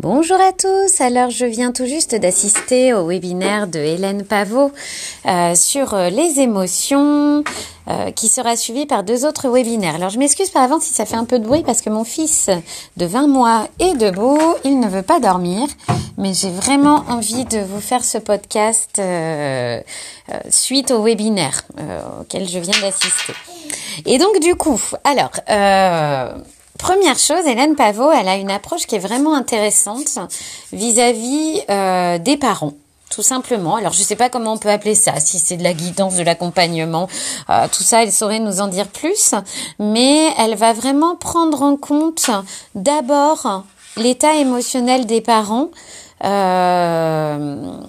Bonjour à tous, alors je viens tout juste d'assister au webinaire de Hélène Pavot euh, sur euh, les émotions euh, qui sera suivi par deux autres webinaires. Alors je m'excuse par avance si ça fait un peu de bruit parce que mon fils de 20 mois est debout, il ne veut pas dormir, mais j'ai vraiment envie de vous faire ce podcast suite au webinaire auquel je viens d'assister. Et donc du coup, alors... Première chose, Hélène Pavot, elle a une approche qui est vraiment intéressante vis-à-vis euh, des parents tout simplement. Alors je ne sais pas comment on peut appeler ça, si c'est de la guidance, de l'accompagnement, euh, tout ça, elle saurait nous en dire plus, mais elle va vraiment prendre en compte d'abord l'état émotionnel des parents. Euh,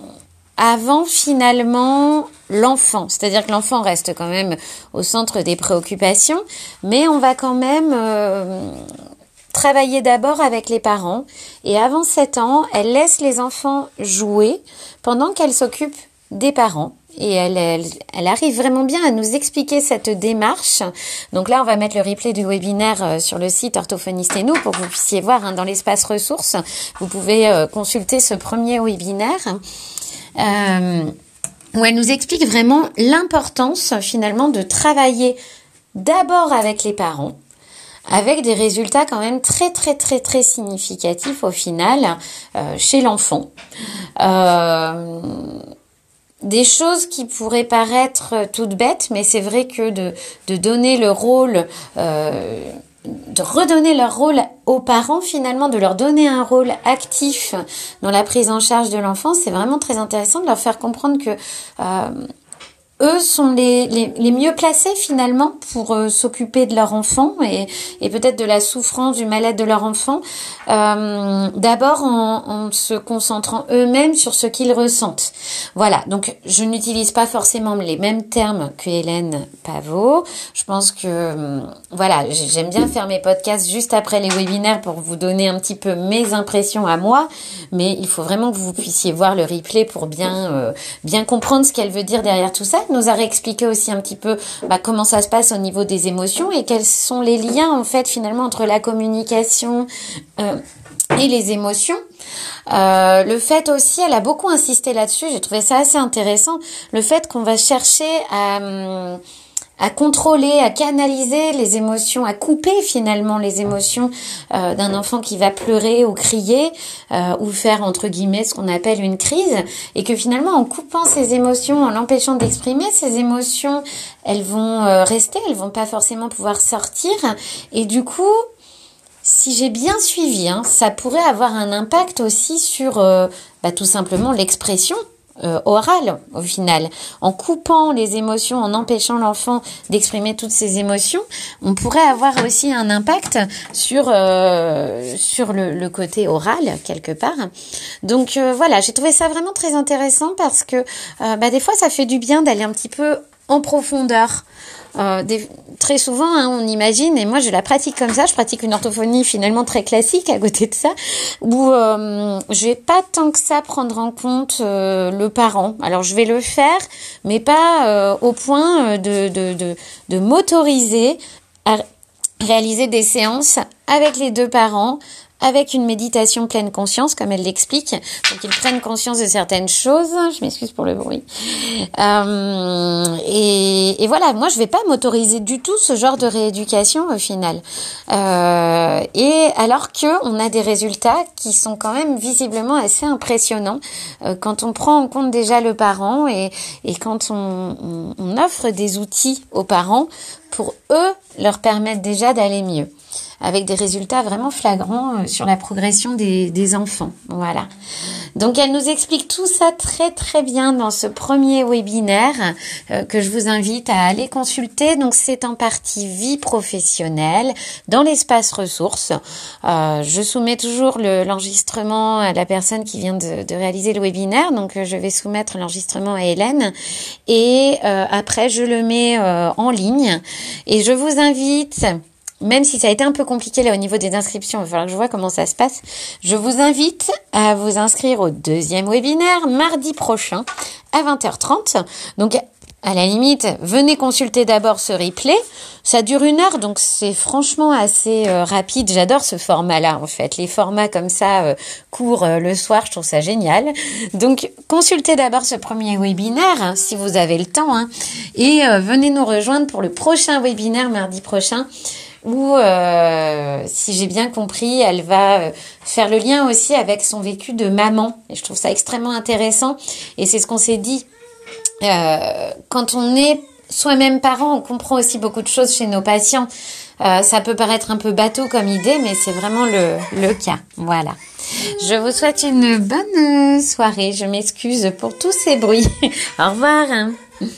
avant finalement l'enfant. C'est-à-dire que l'enfant reste quand même au centre des préoccupations, mais on va quand même euh, travailler d'abord avec les parents. Et avant 7 ans, elle laisse les enfants jouer pendant qu'elle s'occupe des parents. Et elle, elle, arrive vraiment bien à nous expliquer cette démarche. Donc là, on va mettre le replay du webinaire euh, sur le site Orthophoniste et nous pour que vous puissiez voir hein, dans l'espace ressources. Vous pouvez euh, consulter ce premier webinaire euh, où elle nous explique vraiment l'importance finalement de travailler d'abord avec les parents, avec des résultats quand même très très très très significatifs au final euh, chez l'enfant. Euh, des choses qui pourraient paraître toutes bêtes, mais c'est vrai que de, donner le rôle de redonner leur rôle aux parents finalement, de leur donner un rôle actif dans la prise en charge de l'enfant, c'est vraiment très intéressant de leur faire comprendre que euh, eux sont les, les, mieux placés finalement pour euh, s'occuper de leur enfant et, et peut-être de la souffrance, du mal-être de leur enfant, euh, d'abord en, en, se concentrant eux-mêmes sur ce qu'ils ressentent. Voilà, donc je n'utilise pas forcément les mêmes termes que Hélène Pavot. Je pense que, euh, voilà, j'aime bien faire mes podcasts juste après les webinaires pour vous donner un petit peu mes impressions à moi, mais il faut vraiment que vous puissiez voir le replay pour bien, euh, bien comprendre ce qu'elle veut dire derrière tout ça nous a réexpliqué aussi un petit peu bah, comment ça se passe au niveau des émotions et quels sont les liens en fait finalement entre la communication euh, et les émotions. Euh, le fait aussi, elle a beaucoup insisté là-dessus, j'ai trouvé ça assez intéressant, le fait qu'on va chercher à... Hum, à contrôler, à canaliser les émotions, à couper finalement les émotions euh, d'un enfant qui va pleurer ou crier euh, ou faire entre guillemets ce qu'on appelle une crise et que finalement en coupant ces émotions, en l'empêchant d'exprimer ces émotions, elles vont euh, rester, elles vont pas forcément pouvoir sortir. Et du coup si j'ai bien suivi, hein, ça pourrait avoir un impact aussi sur bah, tout simplement l'expression euh, oral au final. En coupant les émotions, en empêchant l'enfant d'exprimer toutes ses émotions, on pourrait avoir aussi un impact sur euh, sur le, côté oral quelque part. Donc euh, voilà, j'ai trouvé ça vraiment très intéressant parce que bah, des fois ça fait du bien d'aller un petit peu en profondeur euh, très souvent, hein, on imagine, et moi je la pratique comme ça, je pratique une orthophonie finalement très classique à côté de ça, où euh, je vais pas tant que ça prendre en compte euh, le parent. Alors je vais le faire, mais pas euh, au point de, de, de, de m'autoriser à réaliser des séances avec les deux parents, avec une méditation pleine conscience, comme elle l'explique, pour qu'ils prennent conscience de certaines choses. Je m'excuse pour le bruit. Euh, et, et, voilà, moi je vais pas m'autoriser du tout ce genre de rééducation au final. Euh, et alors que on a des résultats qui sont quand même visiblement assez impressionnants euh, quand on prend en compte déjà le parent et, et quand on, on, on offre des outils aux parents pour eux leur permettre déjà d'aller mieux avec des résultats vraiment flagrants euh, sur la progression des, des enfants. Voilà. Donc elle nous explique tout ça très très bien dans ce premier webinaire euh, que je vous invite à aller consulter. Donc c'est en partie vie professionnelle dans l'espace ressources. Euh, je soumets toujours l'enregistrement à la personne qui vient de, de réaliser le webinaire. Donc je vais soumettre l'enregistrement à Hélène et après je le mets en ligne et je vous invite même si ça a été un peu compliqué là au niveau des inscriptions, il va falloir que je vois comment ça se passe. Je vous invite à vous inscrire au deuxième webinaire mardi prochain à 20h30. Donc à la limite, venez consulter d'abord ce replay. Ça dure une heure, donc c'est franchement assez euh, rapide. J'adore ce format-là, en fait. Les formats comme ça, euh, courts euh, le soir, je trouve ça génial. Donc, consultez d'abord ce premier webinaire, hein, si vous avez le temps. Hein, et venez nous rejoindre pour le prochain webinaire, mardi prochain, où, si j'ai bien compris, elle va faire le lien aussi avec son vécu de maman. Et je trouve ça extrêmement intéressant. Et c'est ce qu'on s'est dit euh, quand on est soi-même parent, on comprend aussi beaucoup de choses chez nos patients. Euh, ça peut paraître un peu bateau comme idée, mais c'est vraiment le, le cas. Voilà. Je vous souhaite une bonne soirée. Je m'excuse pour tous ces bruits. Au revoir.